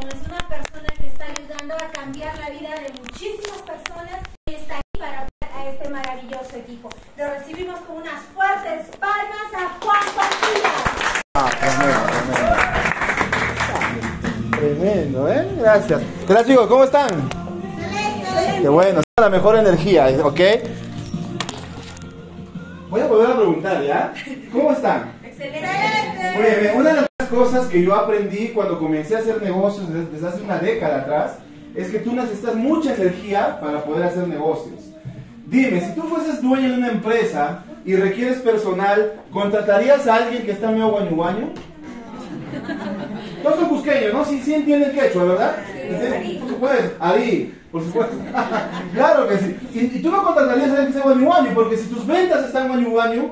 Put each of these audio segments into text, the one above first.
es una persona que está ayudando a cambiar la vida de muchísimas personas y está aquí para a este maravilloso equipo. Lo recibimos con unas fuertes palmas a Juan Contilla. Ah, tremendo, tremendo. Tremendo, ¿eh? Gracias. Gracias, chicos. ¿Cómo están? Qué bueno, la mejor energía, ¿ok? Voy a volver a preguntar, ¿ya? ¿Cómo están? Excelente. Muy bien, una de las cosas que yo aprendí cuando comencé a hacer negocios desde, hace una década atrás es que tú necesitas mucha energía para poder hacer negocios. Dime, si tú fueses dueño de una empresa y requieres personal, ¿contratarías a alguien que está medio guaño guaño? Todos son cusqueños, ¿no? Sí, sí entienden quechua, ¿verdad? Sí. Tú puedes, ahí, por supuesto. claro que sí. Y, y tú no contratarías a alguien que sea guaño guaño, porque si tus ventas están guaño guaño,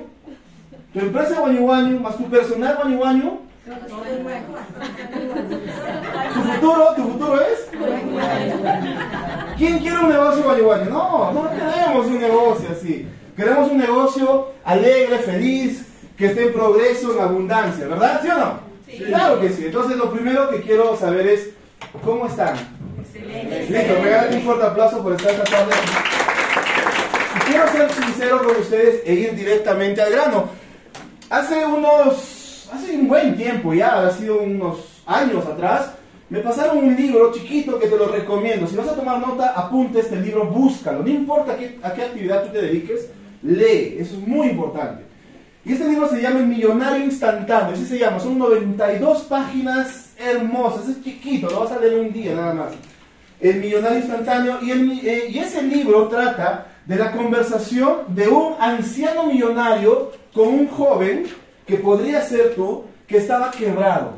tu empresa guaño guaño, más tu personal guaño guaño, tu futuro, tu futuro es ¿Quién quiere un negocio guayo? No, no queremos un negocio así. Queremos un negocio alegre, feliz, que esté en progreso, en abundancia, ¿verdad? ¿Sí o no? Claro que sí. Entonces lo primero que quiero saber es, ¿cómo están? Listo, regálate un fuerte aplauso por estar esta tarde. Y quiero ser sincero con ustedes e ir directamente al grano. Hace unos, hace un buen tiempo ya, ha sido unos años atrás, me pasaron un libro chiquito que te lo recomiendo. Si vas a tomar nota, apunte este libro, búscalo. No importa qué, a qué actividad tú te dediques, lee. Eso es muy importante. Y este libro se llama El Millonario Instantáneo. Así se llama. Son 92 páginas hermosas. Es chiquito, lo vas a leer un día nada más. El Millonario Instantáneo. Y, el, eh, y ese libro trata de la conversación de un anciano millonario con un joven que podría ser tú, que estaba quebrado.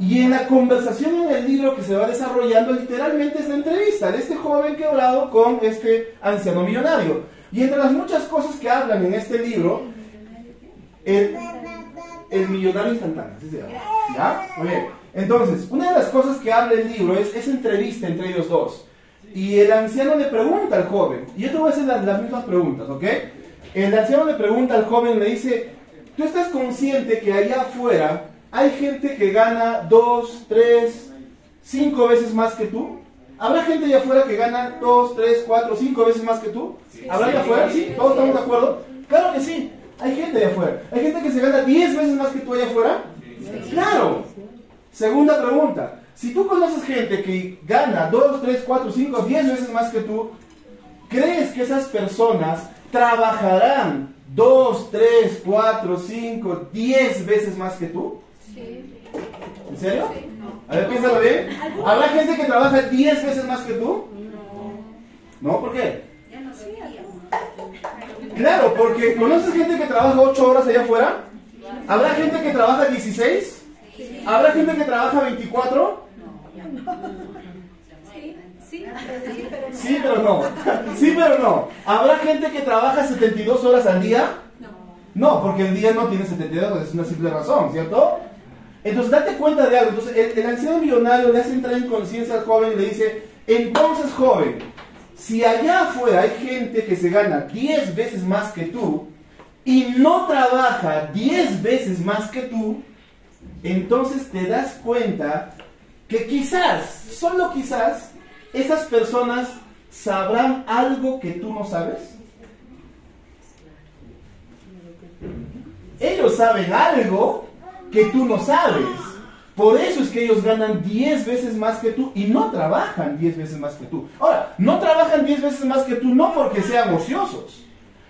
Y en la conversación en el libro que se va desarrollando, literalmente es la entrevista de este joven quebrado con este anciano millonario. Y entre las muchas cosas que hablan en este libro, el, el millonario instantáneo, así se llama. Entonces, una de las cosas que habla el libro es esa entrevista entre ellos dos. Y el anciano le pregunta al joven, y yo te voy a hacer las, las mismas preguntas, ¿ok? El anciano le pregunta al joven, le dice, ¿tú estás consciente que allá afuera hay gente que gana dos, tres, cinco veces más que tú? ¿Habrá gente allá afuera que gana dos, tres, cuatro, cinco veces más que tú? ¿Habrá allá afuera? ¿Sí? ¿Todos estamos de acuerdo? Claro que sí. Hay gente allá afuera. ¿Hay gente que se gana diez veces más que tú allá afuera? Claro. Segunda pregunta. Si tú conoces gente que gana 2, 3, 4, 5, 10 veces más que tú, ¿crees que esas personas trabajarán 2, 3, 4, 5, 10 veces más que tú? ¿En serio? A ver, piénsalo bien. ¿Habrá gente que trabaja 10 veces más que tú? No, ¿por qué? Claro, porque ¿conoces gente que trabaja 8 horas allá afuera? ¿Habrá gente que trabaja 16? ¿Habrá gente que trabaja 24? Sí, pero no. Sí, pero no. ¿Habrá gente que trabaja 72 horas al día? No, porque el día no tiene 72, es una simple razón, ¿cierto? Entonces, date cuenta de algo. Entonces, el, el anciano millonario le hace entrar en conciencia al joven y le dice, entonces, joven, si allá afuera hay gente que se gana 10 veces más que tú y no trabaja 10 veces más que tú, entonces te das cuenta que quizás, solo quizás, esas personas sabrán algo que tú no sabes. Ellos saben algo que tú no sabes. Por eso es que ellos ganan 10 veces más que tú y no trabajan 10 veces más que tú. Ahora, no trabajan 10 veces más que tú no porque sean ociosos,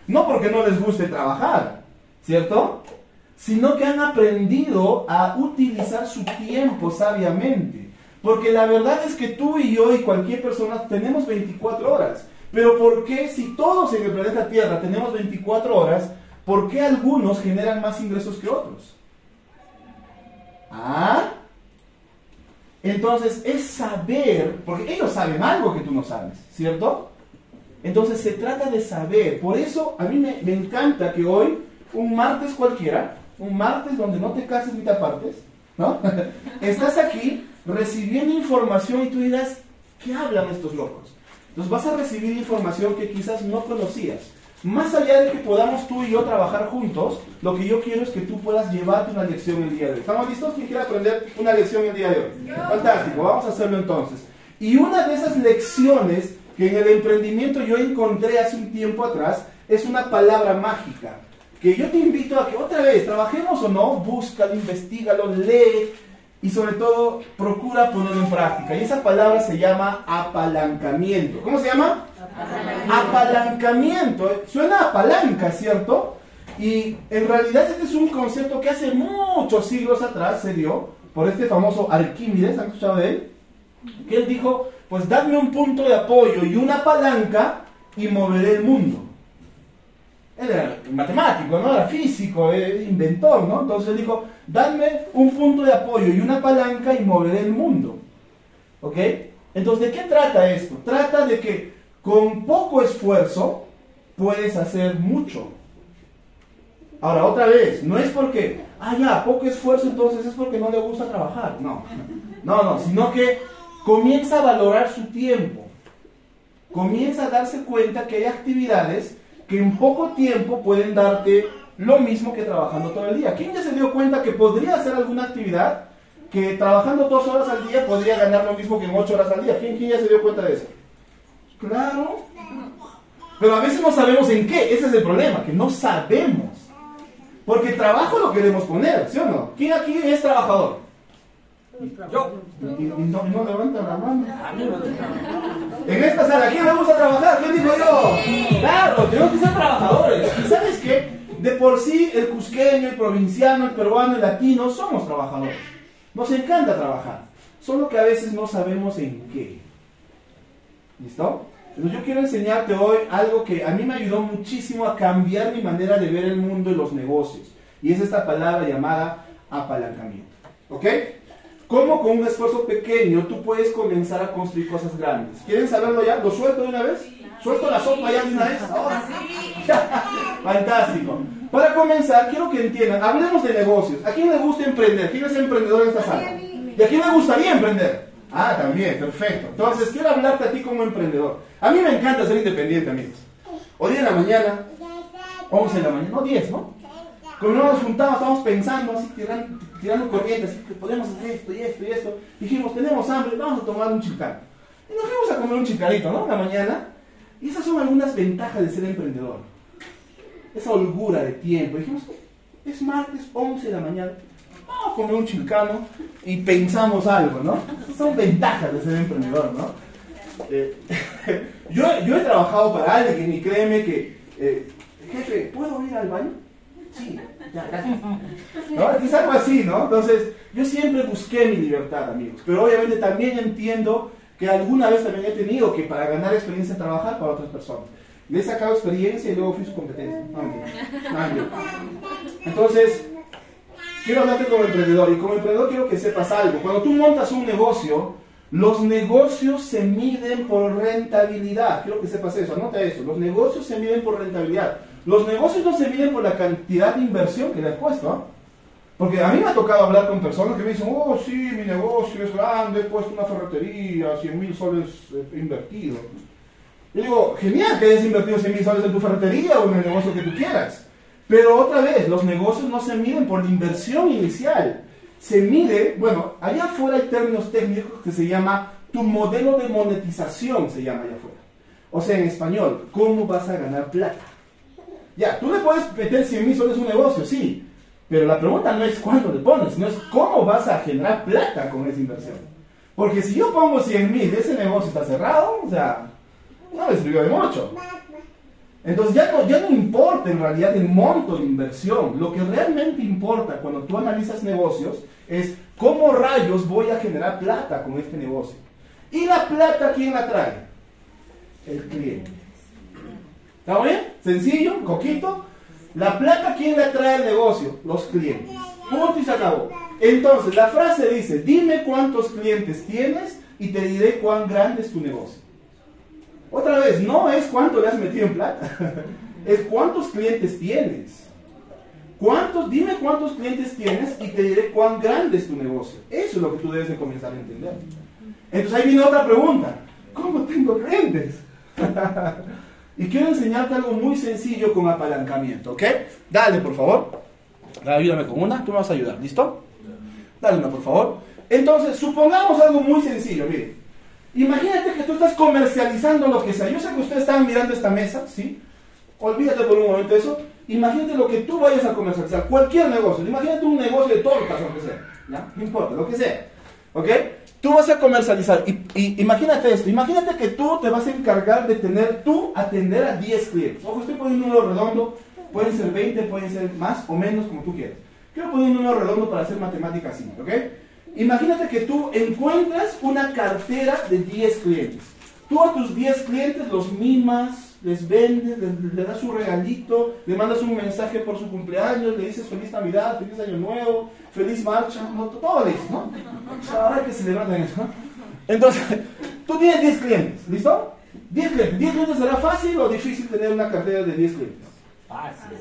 no porque no les guste trabajar, ¿cierto? Sino que han aprendido a utilizar su tiempo sabiamente. Porque la verdad es que tú y yo y cualquier persona tenemos 24 horas. Pero ¿por qué si todos en el planeta Tierra tenemos 24 horas, por qué algunos generan más ingresos que otros? ¿Ah? Entonces es saber, porque ellos saben algo que tú no sabes, ¿cierto? Entonces se trata de saber. Por eso a mí me, me encanta que hoy, un martes cualquiera, un martes donde no te cases ni te apartes, ¿no? Estás aquí recibiendo información y tú dirás, ¿qué hablan estos locos? Entonces vas a recibir información que quizás no conocías. más allá de que podamos tú y yo trabajar juntos, lo que yo quiero es que tú puedas llevarte una lección el día de hoy. ¿Estamos listos? ¿Quién quiere aprender una lección el día de hoy? Fantástico, vamos a hacerlo entonces. Y una de esas lecciones que en el emprendimiento yo encontré hace un tiempo atrás es una palabra mágica. Que yo te invito a que otra vez, trabajemos o no, búscalo, investigalo, lee y sobre todo procura ponerlo en práctica. Y esa palabra se llama apalancamiento. ¿Cómo se llama? Apalancamiento. Suena a palanca, ¿cierto? Y en realidad este es un concepto que hace muchos siglos atrás se dio por este famoso Arquímedes, ¿han escuchado de él? Que él dijo, pues dadme un punto de apoyo y una palanca y moveré el mundo. Era matemático, ¿no? Era físico, era inventor, ¿no? Entonces dijo, dadme un punto de apoyo y una palanca y moveré el mundo. ¿Ok? Entonces, ¿de qué trata esto? Trata de que con poco esfuerzo puedes hacer mucho. Ahora, otra vez, no es porque, ah, ya, poco esfuerzo, entonces es porque no le gusta trabajar. No, no, no, sino que comienza a valorar su tiempo. Comienza a darse cuenta que hay actividades que en poco tiempo pueden darte lo mismo que trabajando todo el día. ¿Quién ya se dio cuenta que podría hacer alguna actividad que trabajando dos horas al día podría ganar lo mismo que en ocho horas al día? ¿Quién, quién ya se dio cuenta de eso? Claro. Pero a veces no sabemos en qué. Ese es el problema, que no sabemos. Porque trabajo lo queremos poner, ¿sí o no? ¿Quién aquí es trabajador? Yo. No, no levanta la mano. En esta sala, ¿quién le gusta trabajar? Claro, tenemos que ser trabajadores. ¿Y sabes qué? De por sí, el cusqueño, el provinciano, el peruano, el latino, somos trabajadores. Nos encanta trabajar. Solo que a veces no sabemos en qué. ¿Listo? Entonces yo quiero enseñarte hoy algo que a mí me ayudó muchísimo a cambiar mi manera de ver el mundo y los negocios. Y es esta palabra llamada apalancamiento. ¿Ok? ¿Cómo con un esfuerzo pequeño tú puedes comenzar a construir cosas grandes? ¿Quieren saberlo ya? ¿Lo suelto de una vez? ¿Suelto la sopa ya de una vez? Ahora. Fantástico. Para comenzar, quiero que entiendan, hablemos de negocios. ¿A quién le gusta emprender? ¿Quién es emprendedor en esta sala? ¿Y a quién le gustaría emprender? Ah, también, perfecto. Entonces, quiero hablarte a ti como emprendedor. A mí me encanta ser independiente, amigos. Hoy en la mañana, 11 de la mañana, no 10, ¿no? Cuando nos juntamos, estábamos pensando, así, tirando, tirando corrientes, así, que podemos hacer esto y esto y esto. Dijimos, tenemos hambre, vamos a tomar un chilcán. Y nos fuimos a comer un chilcarito, ¿no? En la mañana. Y esas son algunas ventajas de ser emprendedor. Esa holgura de tiempo. Dijimos, es martes 11 de la mañana, vamos a comer un chilcano y pensamos algo, ¿no? Son ventajas de ser emprendedor, ¿no? Eh, yo, yo he trabajado para alguien y créeme que, eh, jefe, ¿puedo ir al baño? Sí, ya, gracias. ¿No? Es algo así, ¿no? Entonces, yo siempre busqué mi libertad, amigos. Pero obviamente también entiendo que alguna vez también he tenido que para ganar experiencia trabajar para otras personas. Le he sacado experiencia y luego fui su competencia. Entonces, quiero hablarte como emprendedor. Y como emprendedor quiero que sepas algo. Cuando tú montas un negocio, los negocios se miden por rentabilidad. Quiero que sepas eso. Anota eso. Los negocios se miden por rentabilidad. Los negocios no se miden por la cantidad de inversión que le has puesto. ¿ah? Porque a mí me ha tocado hablar con personas que me dicen, oh, sí, mi negocio es grande, he puesto una ferretería, 100 mil soles eh, invertido. Yo digo, genial que hayas invertido 100 mil soles en tu ferretería o en el negocio que tú quieras. Pero otra vez, los negocios no se miden por la inversión inicial. Se mide, bueno, allá afuera hay términos técnicos que se llama tu modelo de monetización, se llama allá afuera. O sea, en español, ¿cómo vas a ganar plata? Ya, tú le puedes meter 100 mil soles a un negocio, sí. Pero la pregunta no es cuánto le pones, sino es cómo vas a generar plata con esa inversión. Porque si yo pongo 100 mil, ese negocio está cerrado, o sea, no me sirvió de mucho. Entonces ya no, ya no importa en realidad el monto de inversión. Lo que realmente importa cuando tú analizas negocios es cómo rayos voy a generar plata con este negocio. ¿Y la plata quién la trae? El cliente. ¿Está bien? Sencillo, coquito. La plata quién la trae al negocio? Los clientes. Punto y se acabó. Entonces, la frase dice, dime cuántos clientes tienes y te diré cuán grande es tu negocio. Otra vez, no es cuánto le has metido en plata, es cuántos clientes tienes. ¿Cuántos? Dime cuántos clientes tienes y te diré cuán grande es tu negocio. Eso es lo que tú debes de comenzar a entender. Entonces ahí viene otra pregunta. ¿Cómo tengo clientes? Y quiero enseñarte algo muy sencillo con apalancamiento, ¿ok? Dale, por favor. Ayúdame con una, tú me vas a ayudar, ¿listo? Dale una, por favor. Entonces, supongamos algo muy sencillo, mire. Imagínate que tú estás comercializando lo que sea. Yo sé que ustedes están mirando esta mesa, ¿sí? Olvídate por un momento eso. Imagínate lo que tú vayas a comercializar, cualquier negocio. Imagínate un negocio de tortas, lo que sea. ¿ya? No importa, lo que sea. ¿Ok? Tú vas a comercializar. Y, imagínate esto. Imagínate que tú te vas a encargar de tener, tú atender a 10 clientes. Ojo, estoy poniendo un número redondo. Pueden ser 20, pueden ser más o menos, como tú quieras. Quiero poner un número redondo para hacer matemáticas simples, ¿ok? Imagínate que tú encuentras una cartera de 10 clientes. Tú a tus 10 clientes los mimas, les vendes, le das un regalito, le mandas un mensaje por su cumpleaños, le dices feliz Navidad, feliz Año Nuevo, feliz marcha, todo le dices, ¿no? Ahora que celebrar eso, ¿no? Entonces, tú tienes 10 clientes, ¿listo? 10 clientes. ¿10 clientes será fácil o difícil tener una cartera de 10 clientes? Fácil.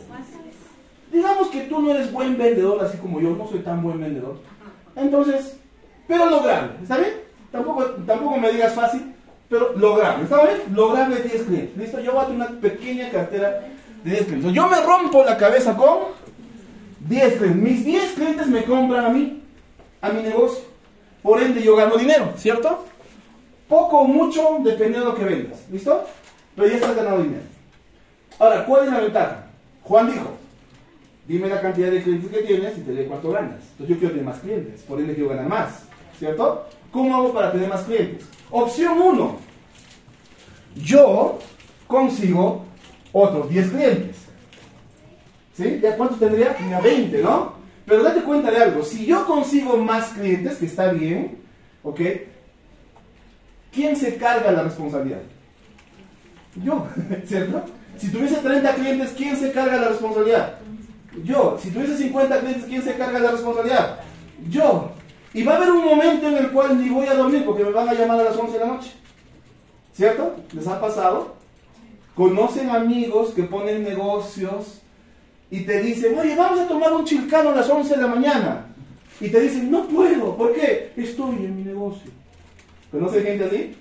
Digamos que tú no eres buen vendedor, así como yo, no soy tan buen vendedor. Entonces, pero lograrlo, ¿está bien? Tampoco, tampoco me digas fácil, pero lograrlo, ¿está bien? Lograrle 10 clientes, ¿listo? Yo voy a tener una pequeña cartera de 10 clientes. Yo me rompo la cabeza con 10 clientes. Mis 10 clientes me compran a mí, a mi negocio. Por ende, yo gano dinero, ¿cierto? Poco o mucho, dependiendo de lo que vendas, ¿listo? Pero ya estás ganando dinero. Ahora, ¿cuál es la ventaja? Juan dijo, dime la cantidad de clientes que tienes y te diré cuánto ganas. Entonces yo quiero tener más clientes, por ende quiero ganar más, ¿cierto? ¿Cómo hago para tener más clientes? Opción 1, yo consigo otros 10 clientes. ¿Sí? ¿Ya cuántos tendría? Tenía 20, ¿no? Pero date cuenta de algo, si yo consigo más clientes, que está bien, ¿ok? ¿Quién se carga la responsabilidad? Yo, ¿cierto? Si tuviese 30 clientes, ¿quién se carga la responsabilidad? Yo. Si tuviese 50 clientes, ¿quién se carga la responsabilidad? Yo. Y va a haber un momento en el cual ni voy a dormir porque me van a llamar a las 11 de la noche. ¿Cierto? ¿Les ha pasado? Conocen amigos que ponen negocios y te dicen, oye, vamos a tomar un chilcano a las 11 de la mañana. Y te dicen, no puedo. ¿Por qué? Estoy en mi negocio. ¿Conoce gente así?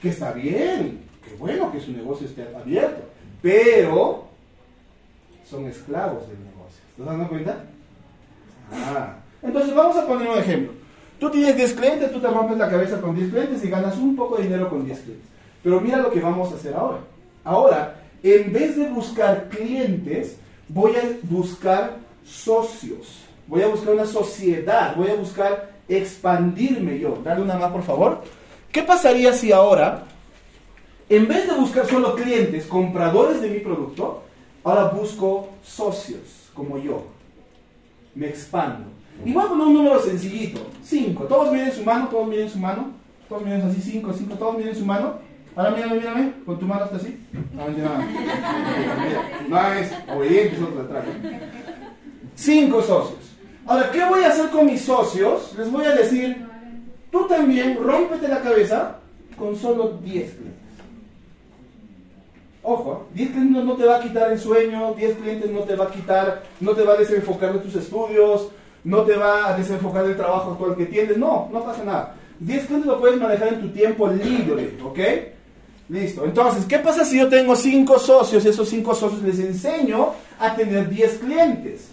Que está bien. Qué bueno que su negocio esté abierto. Pero son esclavos del negocio. ¿Estás dando cuenta? Ah. Entonces vamos a poner un ejemplo. Tú tienes 10 clientes, tú te rompes la cabeza con 10 clientes y ganas un poco de dinero con 10 clientes. Pero mira lo que vamos a hacer ahora. Ahora, en vez de buscar clientes, voy a buscar socios. Voy a buscar una sociedad. Voy a buscar expandirme yo. Dale una más, por favor. ¿Qué pasaría si ahora, en vez de buscar solo clientes, compradores de mi producto, ahora busco socios como yo? Me expando. Y voy a un número sencillito. 5. Todos miren su mano, todos miren su mano. Todos miren así, 5, 5, todos miren su mano. Ahora mírame, mírame, con tu mano hasta así. No, nada. No es obediente, es otro atrás. Cinco socios. Ahora, ¿qué voy a hacer con mis socios? Les voy a decir, tú también rómpete la cabeza con solo 10 clientes. Ojo, 10 clientes no te va a quitar el sueño, 10 clientes no te va a quitar, no te va a desenfocar de tus estudios, no te va a desenfocar del trabajo actual que tienes. No, no pasa nada. 10 clientes lo puedes manejar en tu tiempo libre, ¿ok? Listo. Entonces, ¿qué pasa si yo tengo 5 socios y esos 5 socios les enseño a tener 10 clientes?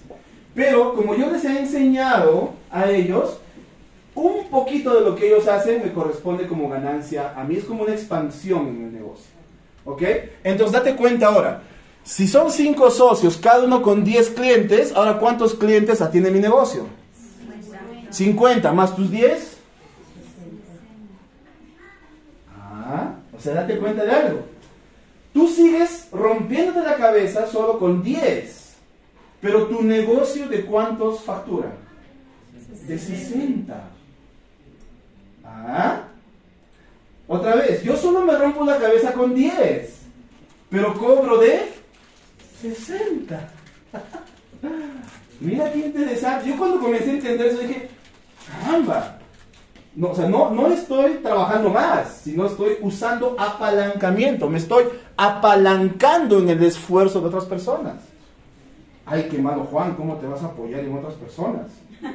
Pero como yo les he enseñado a ellos, un poquito de lo que ellos hacen me corresponde como ganancia. A mí es como una expansión en el negocio. ¿Ok? Entonces, date cuenta ahora. Si son 5 socios, cada uno con 10 clientes, ahora ¿cuántos clientes atiende mi negocio? 50 más tus 10. Ah, o sea, date cuenta de algo. Tú sigues rompiéndote la cabeza solo con 10. Pero tu negocio de cuántos factura? De 60. Ah. Otra vez, yo solo me rompo la cabeza con 10. Pero cobro de 60. Mira qué interesante. Yo cuando comencé a entender eso dije, caramba. No, o sea, no, no estoy trabajando más, sino estoy usando apalancamiento. Me estoy apalancando en el esfuerzo de otras personas. Ay, qué malo Juan, ¿cómo te vas a apoyar en otras personas?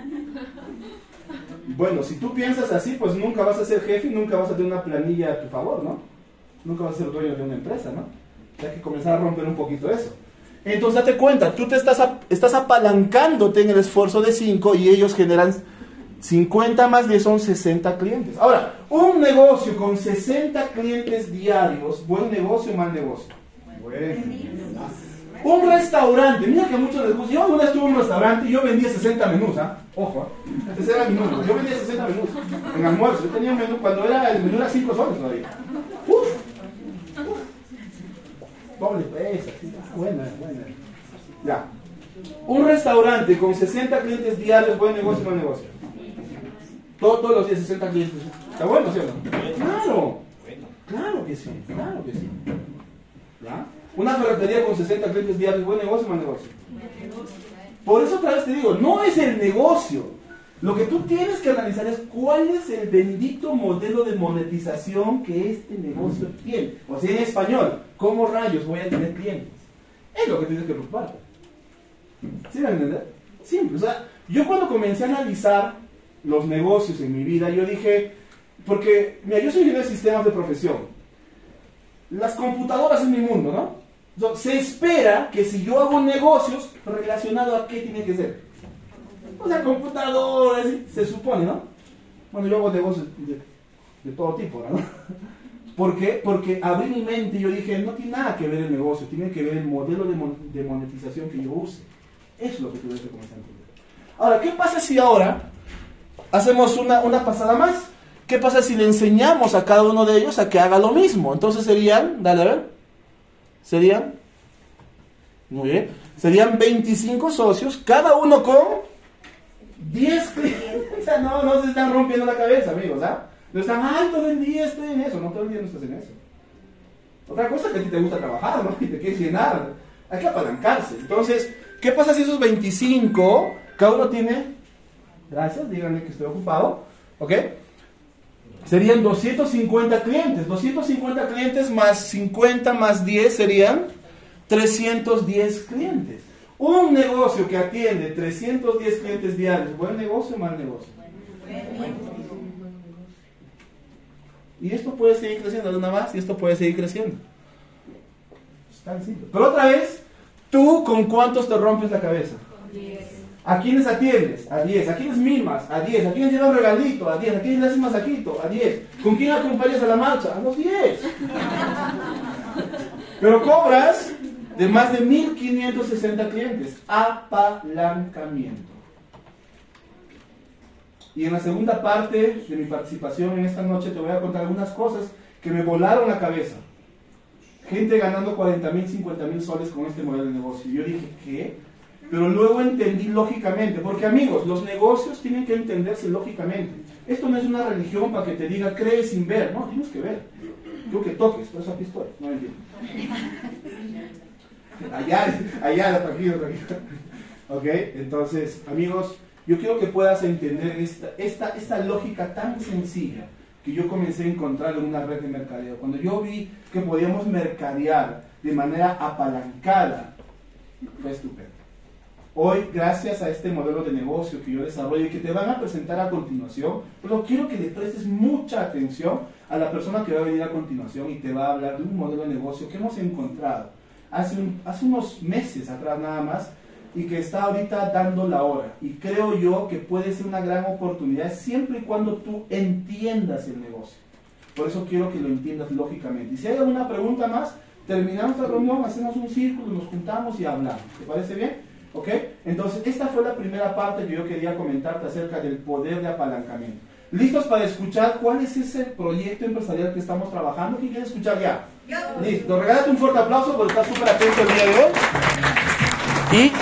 Bueno, si tú piensas así, pues nunca vas a ser jefe y nunca vas a tener una planilla a tu favor, ¿no? Nunca vas a ser dueño de una empresa, ¿no? Hay que comenzar a romper un poquito eso. Entonces date cuenta, tú te estás, estás apalancándote en el esfuerzo de 5 y ellos generan 50 más 10 son 60 clientes. Ahora, un negocio con 60 clientes diarios, ¿buen negocio o mal negocio? Un restaurante, mira que a muchos les gusta. Yo una vez estuve en un restaurante y yo vendía 60 menús, ¿ah? Ojo, ¿eh? ese era mi número. Yo vendía 60 menús en almuerzo. Yo tenía un menú, cuando era el menú era 5 soles todavía. Uf, Buena. Ya. Un restaurante con 60 clientes diarios, buen negocio mal negocio. Todos, los días 60 clientes. ¿Está bueno, sí no? Claro. Claro que sí, claro que sí. Una ferretería con 60 clientes diarios, ¿buen negocio mal negocio? Por eso otra vez te digo, no es el negocio. Lo que tú tienes que analizar es cuál es el bendito modelo de monetización que este negocio tiene. O sea, en español, ¿cómo rayos voy a tener clientes? Es lo que tienes que preocuparte. ¿Sí me entender? Simple. O sea, yo cuando comencé a analizar los negocios en mi vida, yo dije, porque, mira, yo soy ingeniero de sistemas de profesión. Las computadoras es mi mundo, ¿no? se espera que si yo hago negocios, relacionado a qué tiene que ser. O sea, computadoras, se supone, ¿no? Bueno, yo hago negocios de, todo tipo, ¿no? ¿Por qué? Porque abrí mi mente y yo dije, no tiene nada que ver el negocio, tiene que ver el modelo de, monetización que yo use. Eso es lo que tú debes comenzar a entender. Ahora, ¿qué pasa si ahora hacemos una, una pasada más? ¿Qué pasa si le enseñamos a cada uno de ellos a que haga lo mismo? Entonces serían, dale a ver, serían, muy bien, serían 25 socios, cada uno con 10 clientes. O sea, no, no se están rompiendo la cabeza, amigos, ¿ah? No están, ay, todo el día estoy en eso, no todo el día no estás en eso. Otra cosa que a ti te gusta trabajar, ¿no? Y te quieres llenar. Hay que apalancarse. Entonces, ¿qué pasa si esos 25, cada uno tiene, gracias, díganle que estoy ocupado, ¿ok? Serían 250 clientes. 250 clientes más 50 más 10 serían 310 clientes. Un negocio que atiende 310 clientes diarios, ¿buen negocio o mal negocio? Y esto puede seguir creciendo, una más, y esto puede seguir creciendo. Pero otra vez, ¿tú con cuántos te rompes la cabeza? ¿A quiénes atiendes? A 10. ¿A quiénes mimas? A 10. ¿A quiénes llevas regalito? A 10. ¿A quiénes le haces masajito? A 10. ¿Con quién acompañas a la marcha? A los 10. Pero cobras de más de 1560 clientes. Apalancamiento. Y en la segunda parte de mi participación en esta noche te voy a contar algunas cosas que me volaron la cabeza. Gente ganando 40 mil, 50 mil soles con este modelo de negocio. Y yo dije, ¿qué? Pero luego entendí lógicamente, porque amigos, los negocios tienen que entenderse lógicamente. Esto no es una religión para que te diga, cree sin ver, no, tienes que ver. Tú que toques, eso aquí estoy, no entiendo. Allá, allá, tranquilo, tranquilo. Ok, entonces, amigos, yo quiero que puedas entender esta, esta, esta lógica tan sencilla que yo comencé a encontrar en una red de mercadeo. Cuando yo vi que podíamos mercadear de manera apalancada, fue estupendo. Hoy, gracias a este modelo de negocio que yo desarrollo y que te van a presentar a continuación, pero quiero que le prestes mucha atención a la persona que va a venir a continuación y te va a hablar de un modelo de negocio que hemos encontrado hace, hace unos meses atrás nada más y que está ahorita dando la hora. Y creo yo que puede ser una gran oportunidad siempre y cuando tú entiendas el negocio. Por eso quiero que lo entiendas lógicamente. Y si hay alguna pregunta más, terminamos la reunión, hacemos un círculo, nos juntamos y hablamos. ¿Te parece bien? ¿Ok? Entonces, esta fue la primera parte que yo quería comentarte acerca del poder de apalancamiento. ¿Listos para escuchar cuál es ese proyecto empresarial que estamos trabajando? ¿Quién quiere escuchar ya? Listo. Regálate un fuerte aplauso porque estás súper atento el día de hoy. Y